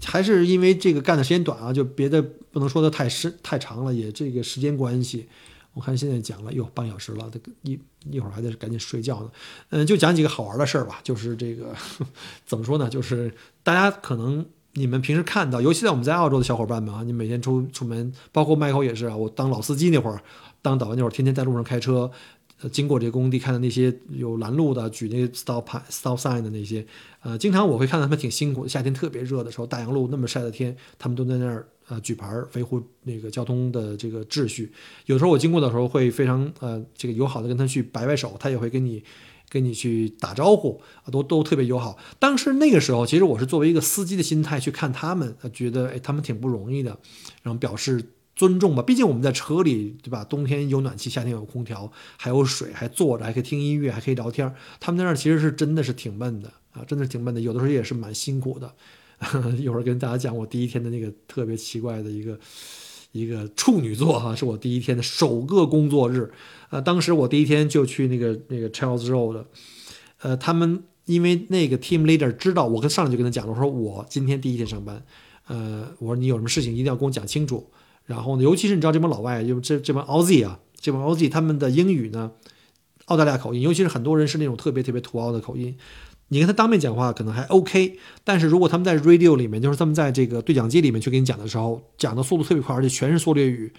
Speaker 1: 还是因为这个干的时间短啊，就别的不能说的太深太长了，也这个时间关系，我看现在讲了哟半小时了，这个一一会儿还得赶紧睡觉呢。嗯，就讲几个好玩的事儿吧，就是这个 怎么说呢？就是大家可能你们平时看到，尤其在我们在澳洲的小伙伴们啊，你每天出出门，包括迈克也是啊，我当老司机那会儿，当导游那会儿，天天在路上开车。经过这个工地，看到那些有拦路的、举那个 stop stop sign 的那些，呃，经常我会看到他们挺辛苦的。夏天特别热的时候，大洋路那么晒的天，他们都在那儿呃举牌维护那个交通的这个秩序。有时候我经过的时候，会非常呃这个友好的跟他去摆摆手，他也会跟你跟你去打招呼，啊都都特别友好。当时那个时候，其实我是作为一个司机的心态去看他们，觉得哎他们挺不容易的，然后表示。尊重吧，毕竟我们在车里，对吧？冬天有暖气，夏天有空调，还有水，还坐着，还可以听音乐，还可以聊天。他们在那儿其实是真的是挺闷的啊，真的是挺闷的。有的时候也是蛮辛苦的。一会儿跟大家讲我第一天的那个特别奇怪的一个一个处女座哈，是我第一天的首个工作日。呃，当时我第一天就去那个那个 Charles Road，呃，他们因为那个 Team Leader 知道我跟上来就跟他讲了，我说我今天第一天上班，呃，我说你有什么事情一定要跟我讲清楚。然后呢，尤其是你知道这帮老外，就这这帮 AUZ 啊，这帮 AUZ 他们的英语呢，澳大利亚口音，尤其是很多人是那种特别特别土澳的口音。你跟他当面讲话可能还 OK，但是如果他们在 radio 里面，就是他们在这个对讲机里面去给你讲的时候，讲的速度特别快，而且全是缩略语。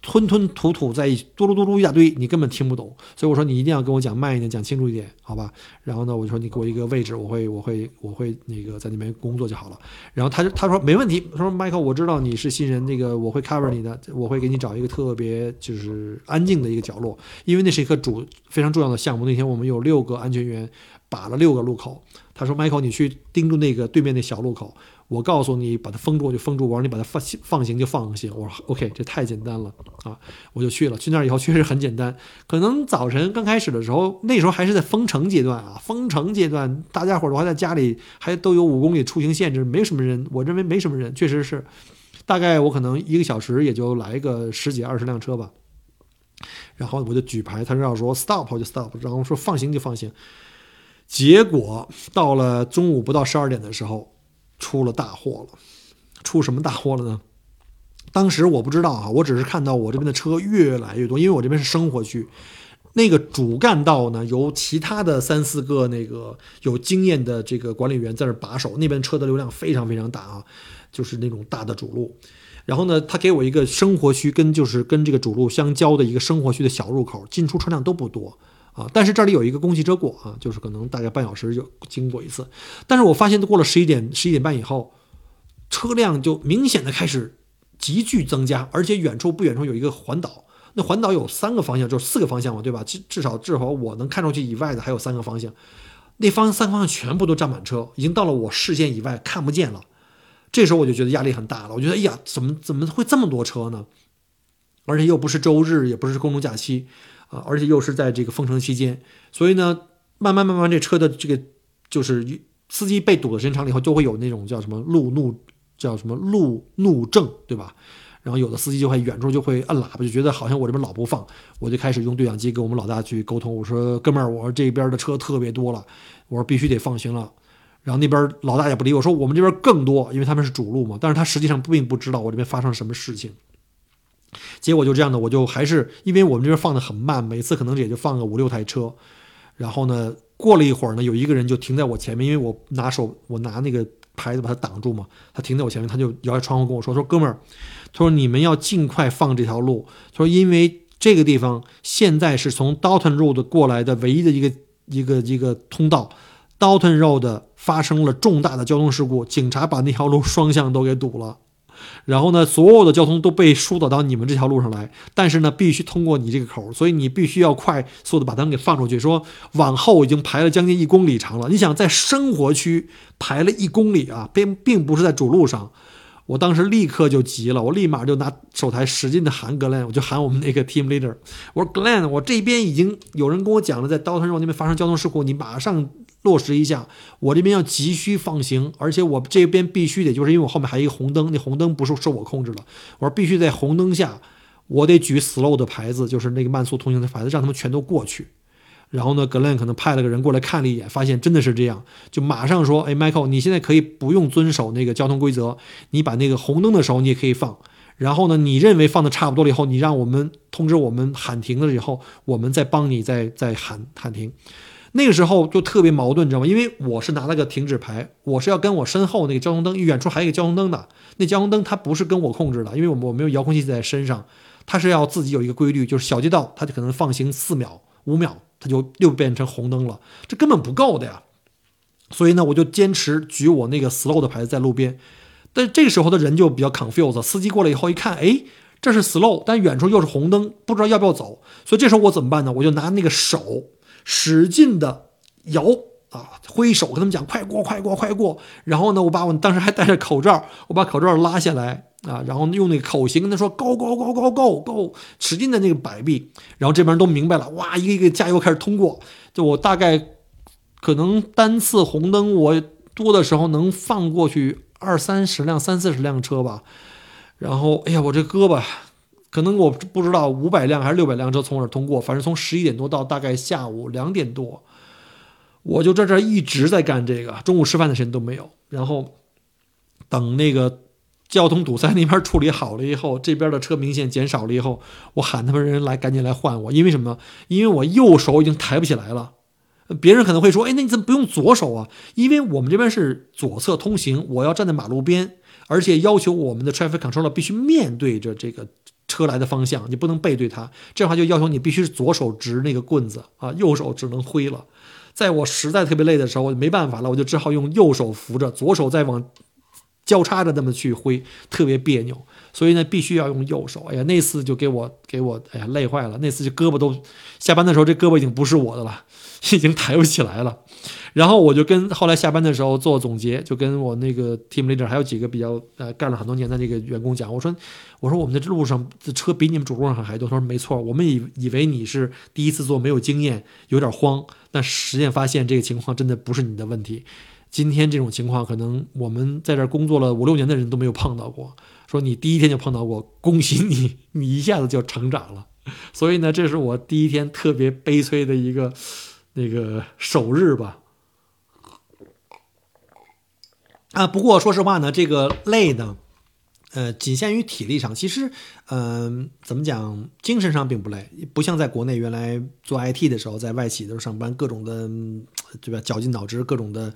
Speaker 1: 吞吞吐吐在一嘟噜嘟噜一大堆，你根本听不懂。所以我说你一定要跟我讲慢一点，讲清楚一点，好吧？然后呢，我就说你给我一个位置，我会我会我会那个在那边工作就好了。然后他就他说没问题，他说 Michael，我知道你是新人，那个我会 cover 你的，我会给你找一个特别就是安静的一个角落，因为那是一个主非常重要的项目。那天我们有六个安全员把了六个路口。他说 Michael，你去盯住那个对面那小路口。我告诉你，把它封住就封住，我让你把它放放行就放行。我说 OK，这太简单了啊！我就去了。去那儿以后确实很简单。可能早晨刚开始的时候，那时候还是在封城阶段啊，封城阶段，大家伙儿都还在家里，还都有五公里出行限制，没什么人。我认为没什么人，确实是。大概我可能一个小时也就来个十几二十辆车吧。然后我就举牌，他要说 stop 就 stop，然后说放行就放行。结果到了中午不到十二点的时候。出了大祸了，出什么大祸了呢？当时我不知道啊，我只是看到我这边的车越来越多，因为我这边是生活区，那个主干道呢，由其他的三四个那个有经验的这个管理员在那把守，那边车的流量非常非常大啊，就是那种大的主路。然后呢，他给我一个生活区跟就是跟这个主路相交的一个生活区的小入口，进出车辆都不多。啊，但是这里有一个公汽车过啊，就是可能大概半小时就经过一次。但是我发现过了十一点、十一点半以后，车辆就明显的开始急剧增加，而且远处不远处有一个环岛，那环岛有三个方向，就是四个方向嘛，对吧？至至少至少我能看出去以外的还有三个方向，那方三个方向全部都站满车，已经到了我视线以外看不见了。这时候我就觉得压力很大了，我觉得哎呀，怎么怎么会这么多车呢？而且又不是周日，也不是公众假期。啊，而且又是在这个封城期间，所以呢，慢慢慢慢，这车的这个就是司机被堵的时间长了以后，就会有那种叫什么路怒，叫什么路怒症，对吧？然后有的司机就会远处就会摁喇叭，就觉得好像我这边老不放，我就开始用对讲机跟我们老大去沟通。我说哥们儿，我说这边的车特别多了，我说必须得放行了。然后那边老大也不理我，说我们这边更多，因为他们是主路嘛。但是他实际上并不知道我这边发生了什么事情。结果就这样的，我就还是因为我们这边放的很慢，每次可能也就放个五六台车。然后呢，过了一会儿呢，有一个人就停在我前面，因为我拿手我拿那个牌子把他挡住嘛。他停在我前面，他就摇下窗户跟我说：“说哥们儿，他说你们要尽快放这条路。他说因为这个地方现在是从 Dalton Road 过来的唯一的一个一个一个通道，Dalton Road 发生了重大的交通事故，警察把那条路双向都给堵了。”然后呢，所有的交通都被疏导到你们这条路上来，但是呢，必须通过你这个口，所以你必须要快速的把他们给放出去。说往后已经排了将近一公里长了，你想在生活区排了一公里啊，并并不是在主路上。我当时立刻就急了，我立马就拿手台使劲的喊 Glenn，我就喊我们那个 team leader，我说 Glenn，我这边已经有人跟我讲了，在刀滩肉那边发生交通事故，你马上。落实一下，我这边要急需放行，而且我这边必须得，就是因为我后面还有一个红灯，那红灯不是受我控制了，我说必须在红灯下，我得举 slow 的牌子，就是那个慢速通行的牌子，让他们全都过去。然后呢，格兰可能派了个人过来看了一眼，发现真的是这样，就马上说：“哎，Michael，你现在可以不用遵守那个交通规则，你把那个红灯的时候你也可以放。然后呢，你认为放的差不多了以后，你让我们通知我们喊停了以后，我们再帮你再再喊喊停。”那个时候就特别矛盾，你知道吗？因为我是拿了个停止牌，我是要跟我身后那个交通灯，远处还有一个交通灯的。那交通灯它不是跟我控制的，因为我我没有遥控器在身上，它是要自己有一个规律，就是小街道它就可能放行四秒、五秒，它就又变成红灯了，这根本不够的呀。所以呢，我就坚持举我那个 slow 的牌子在路边。但这个时候的人就比较 confused，司机过来以后一看，哎，这是 slow，但远处又是红灯，不知道要不要走。所以这时候我怎么办呢？我就拿那个手。使劲的摇啊，挥手跟他们讲快过，快过，快过。然后呢，我把我当时还戴着口罩，我把口罩拉下来啊，然后用那个口型跟他说 go go go go go go，使劲的那个摆臂。然后这边都明白了，哇，一个一个加油开始通过。就我大概可能单次红灯我多的时候能放过去二三十辆、三四十辆车吧。然后哎呀，我这胳膊。可能我不知道五百辆还是六百辆车从我这儿通过，反正从十一点多到大概下午两点多，我就在这儿一直在干这个，中午吃饭的时间都没有。然后等那个交通堵塞那边处理好了以后，这边的车明显减少了以后，我喊他们人来赶紧来换我，因为什么？因为我右手已经抬不起来了。别人可能会说：“哎，那你怎么不用左手啊？”因为我们这边是左侧通行，我要站在马路边，而且要求我们的 traffic controller 必须面对着这个车来的方向，你不能背对它。这样的话就要求你必须左手执那个棍子啊，右手只能挥了。在我实在特别累的时候，我没办法了，我就只好用右手扶着，左手再往交叉着那么去挥，特别别扭。所以呢，必须要用右手。哎呀，那次就给我给我哎呀累坏了。那次就胳膊都下班的时候，这胳膊已经不是我的了。已经抬不起来了，然后我就跟后来下班的时候做总结，就跟我那个 team leader 还有几个比较呃干了很多年的那个员工讲，我说我说我们的路上的车比你们主路上还多。他说没错，我们以以为你是第一次做没有经验，有点慌，但实践发现这个情况真的不是你的问题。今天这种情况可能我们在这工作了五六年的人都没有碰到过。说你第一天就碰到过，恭喜你，你一下子就成长了。所以呢，这是我第一天特别悲催的一个。那个首日吧，啊，不过说实话呢，这个累呢，呃，仅限于体力上。其实，嗯，怎么讲，精神上并不累，不像在国内原来做 IT 的时候，在外企的时候上班，各种的，对吧？绞尽脑汁，各种的，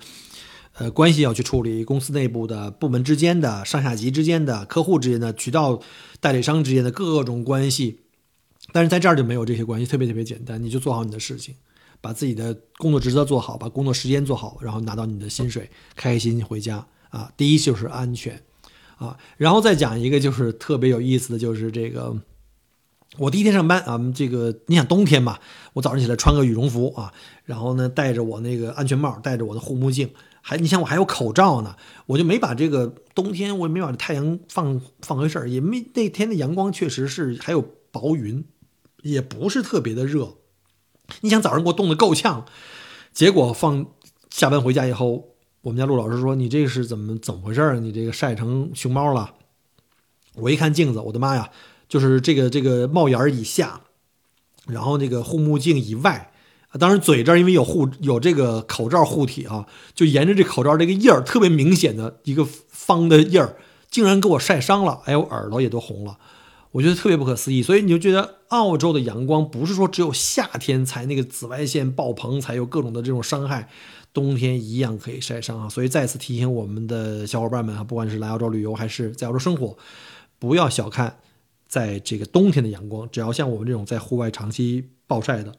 Speaker 1: 呃，关系要去处理，公司内部的、部门之间的、上下级之间的、客户之间的、渠道代理商之间的各种关系。但是在这儿就没有这些关系，特别特别简单，你就做好你的事情。把自己的工作职责做好，把工作时间做好，然后拿到你的薪水，开开心心回家啊！第一就是安全啊，然后再讲一个就是特别有意思的就是这个，我第一天上班啊，这个你想冬天嘛，我早上起来穿个羽绒服啊，然后呢戴着我那个安全帽，戴着我的护目镜，还你想我还有口罩呢，我就没把这个冬天我也没把太阳放放回事儿，也没那天的阳光确实是还有薄云，也不是特别的热。你想早上给我冻得够呛，结果放下班回家以后，我们家陆老师说：“你这是怎么怎么回事儿？你这个晒成熊猫了。”我一看镜子，我的妈呀，就是这个这个帽檐以下，然后这个护目镜以外，当然嘴这儿因为有护有这个口罩护体啊，就沿着这口罩这个印儿特别明显的一个方的印儿，竟然给我晒伤了，哎，我耳朵也都红了。我觉得特别不可思议，所以你就觉得澳洲的阳光不是说只有夏天才那个紫外线爆棚，才有各种的这种伤害，冬天一样可以晒伤啊！所以再次提醒我们的小伙伴们啊，不管是来澳洲旅游还是在澳洲生活，不要小看在这个冬天的阳光，只要像我们这种在户外长期暴晒的，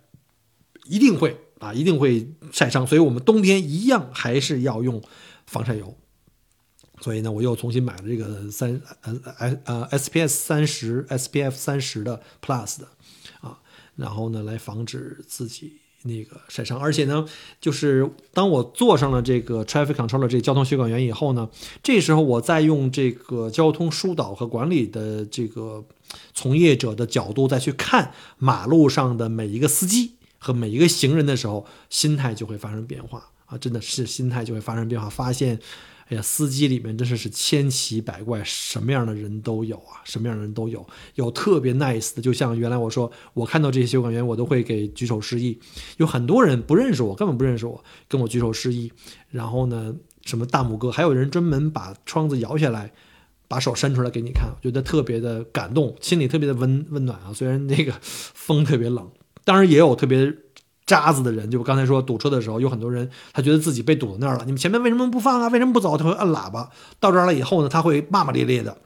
Speaker 1: 一定会啊，一定会晒伤。所以我们冬天一样还是要用防晒油。所以呢，我又重新买了这个三呃呃呃 SPS 三十 SPF 三十的 Plus 的啊，然后呢来防止自己那个晒伤。而且呢，就是当我坐上了这个 Traffic Controller 这个交通协管员以后呢，这时候我再用这个交通疏导和管理的这个从业者的角度再去看马路上的每一个司机和每一个行人的时候，心态就会发生变化啊！真的是心态就会发生变化，发现。哎呀，司机里面真是是千奇百怪，什么样的人都有啊，什么样的人都有，有特别 nice 的，就像原来我说，我看到这些修管员，我都会给举手示意。有很多人不认识我，根本不认识我，跟我举手示意。然后呢，什么大拇哥，还有人专门把窗子摇下来，把手伸出来给你看，我觉得特别的感动，心里特别的温温暖啊。虽然那个 风特别冷，当然也有特别。渣子的人，就刚才说堵车的时候，有很多人他觉得自己被堵在那儿了，你们前面为什么不放啊？为什么不走？他会按喇叭。到这儿了以后呢，他会骂骂咧咧的，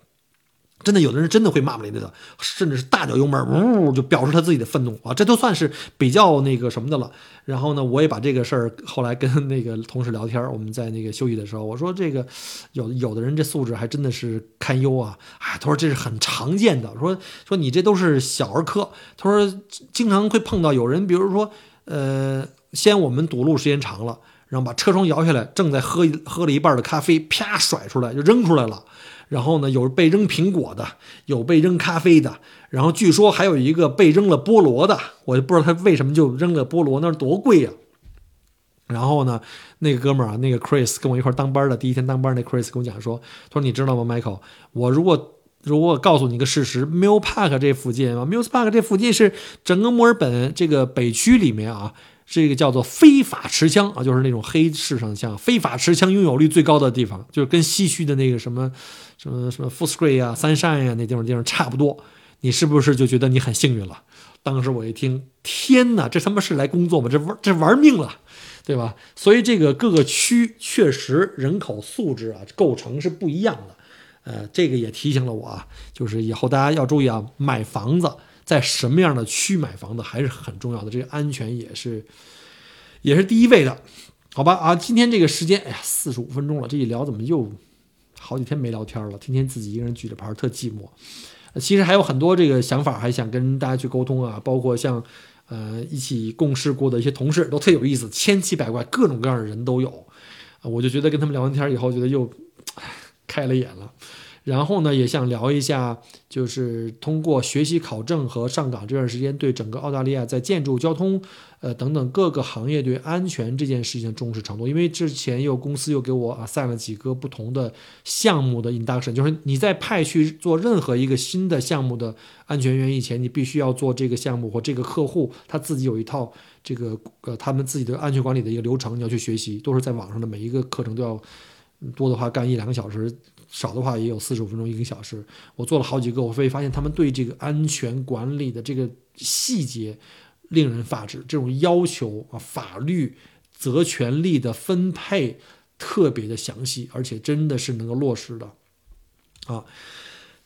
Speaker 1: 真的有的人真的会骂骂咧咧的，甚至是大脚油门，呜就表示他自己的愤怒啊。这都算是比较那个什么的了。然后呢，我也把这个事儿后来跟那个同事聊天，我们在那个休息的时候，我说这个有有的人这素质还真的是堪忧啊。啊，他说这是很常见的，说说你这都是小儿科。他说经常会碰到有人，比如说。呃，先我们堵路时间长了，然后把车窗摇下来，正在喝喝了一半的咖啡，啪甩出来就扔出来了。然后呢，有被扔苹果的，有被扔咖啡的，然后据说还有一个被扔了菠萝的，我就不知道他为什么就扔了菠萝，那是多贵呀。然后呢，那个哥们儿啊，那个 Chris 跟我一块儿当班的，第一天当班那 Chris 跟我讲说，他说你知道吗，Michael，我如果如果告诉你一个事实 m i l Park 这附近啊 m i l Park 这附近是整个墨尔本这个北区里面啊，这个叫做非法持枪啊，就是那种黑市上的枪，非法持枪拥有率最高的地方，就是跟西区的那个什么什么什么 Footscray 啊、三山呀那地方地方差不多。你是不是就觉得你很幸运了？当时我一听，天哪，这他妈是来工作吗？这玩这玩命了，对吧？所以这个各个区确实人口素质啊构成是不一样的。呃，这个也提醒了我啊，就是以后大家要注意啊，买房子在什么样的区买房子还是很重要的，这个安全也是也是第一位的，好吧？啊，今天这个时间，哎呀，四十五分钟了，这一聊怎么又好几天没聊天了？天天自己一个人举着牌，特寂寞。其实还有很多这个想法，还想跟大家去沟通啊，包括像呃一起共事过的一些同事，都特有意思，千奇百怪，各种各样的人都有。我就觉得跟他们聊完天以后，觉得又开了眼了。然后呢，也想聊一下，就是通过学习考证和上岗这段时间，对整个澳大利亚在建筑、交通，呃等等各个行业对安全这件事情重视程度。因为之前有公司又给我啊散了几个不同的项目的 induction，就是你在派去做任何一个新的项目的安全员以前，你必须要做这个项目或这个客户他自己有一套这个呃他们自己的安全管理的一个流程，你要去学习，都是在网上的每一个课程都要多的话干一两个小时。少的话也有四十五分钟一个小时，我做了好几个，我会发现他们对这个安全管理的这个细节令人发指，这种要求啊，法律责权利的分配特别的详细，而且真的是能够落实的，啊。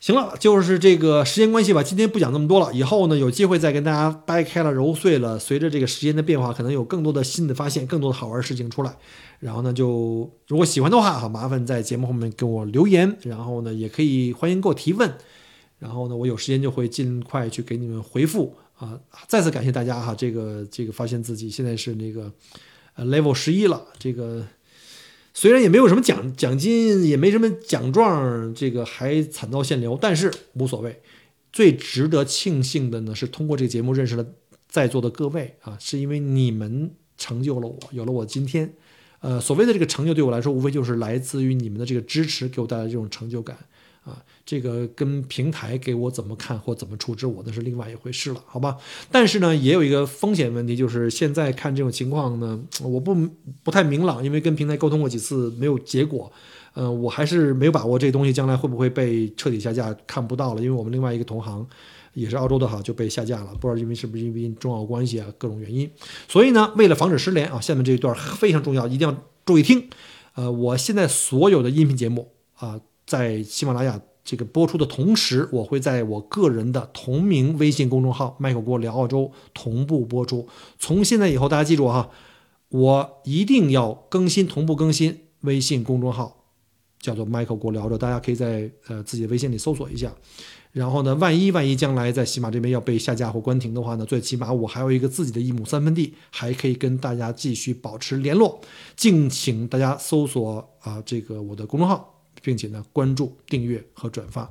Speaker 1: 行了，就是这个时间关系吧，今天不讲那么多了。以后呢，有机会再跟大家掰开了揉碎了。随着这个时间的变化，可能有更多的新的发现，更多的好玩事情出来。然后呢，就如果喜欢的话，哈，麻烦在节目后面给我留言。然后呢，也可以欢迎给我提问。然后呢，我有时间就会尽快去给你们回复啊。再次感谢大家哈，这个这个发现自己现在是那个呃 level 十一了，这个。虽然也没有什么奖奖金，也没什么奖状，这个还惨遭限流，但是无所谓。最值得庆幸的呢，是通过这个节目认识了在座的各位啊，是因为你们成就了我，有了我今天。呃，所谓的这个成就对我来说，无非就是来自于你们的这个支持，给我带来这种成就感。啊，这个跟平台给我怎么看或怎么处置我，那是另外一回事了，好吧？但是呢，也有一个风险问题，就是现在看这种情况呢，我不不太明朗，因为跟平台沟通过几次没有结果，呃，我还是没有把握这东西将来会不会被彻底下架，看不到了，因为我们另外一个同行也是澳洲的哈就被下架了，不知道因为是不是因为中澳关系啊各种原因，所以呢，为了防止失联啊，下面这一段非常重要，一定要注意听。呃，我现在所有的音频节目啊。在喜马拉雅这个播出的同时，我会在我个人的同名微信公众号“麦克郭聊澳洲”同步播出。从现在以后，大家记住哈，我一定要更新同步更新微信公众号，叫做“麦克郭聊着”。大家可以在呃自己的微信里搜索一下。然后呢，万一万一将来在喜马这边要被下架或关停的话呢，最起码我还有一个自己的一亩三分地，还可以跟大家继续保持联络。敬请大家搜索啊，这个我的公众号。并且呢，关注、订阅和转发，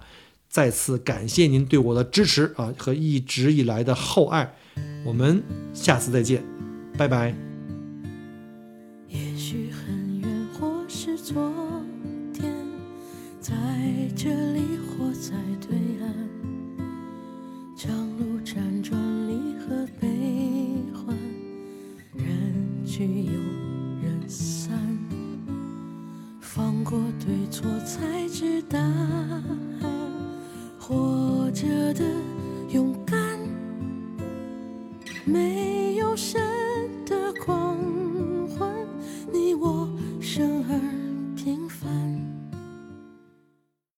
Speaker 1: 再次感谢您对我的支持啊和一直以来的厚爱，我们下次再见，拜拜。
Speaker 2: 也许很远或是昨天，在这里聚又人散放过对错才知答案活着的勇敢没有神的光环你我生而平凡。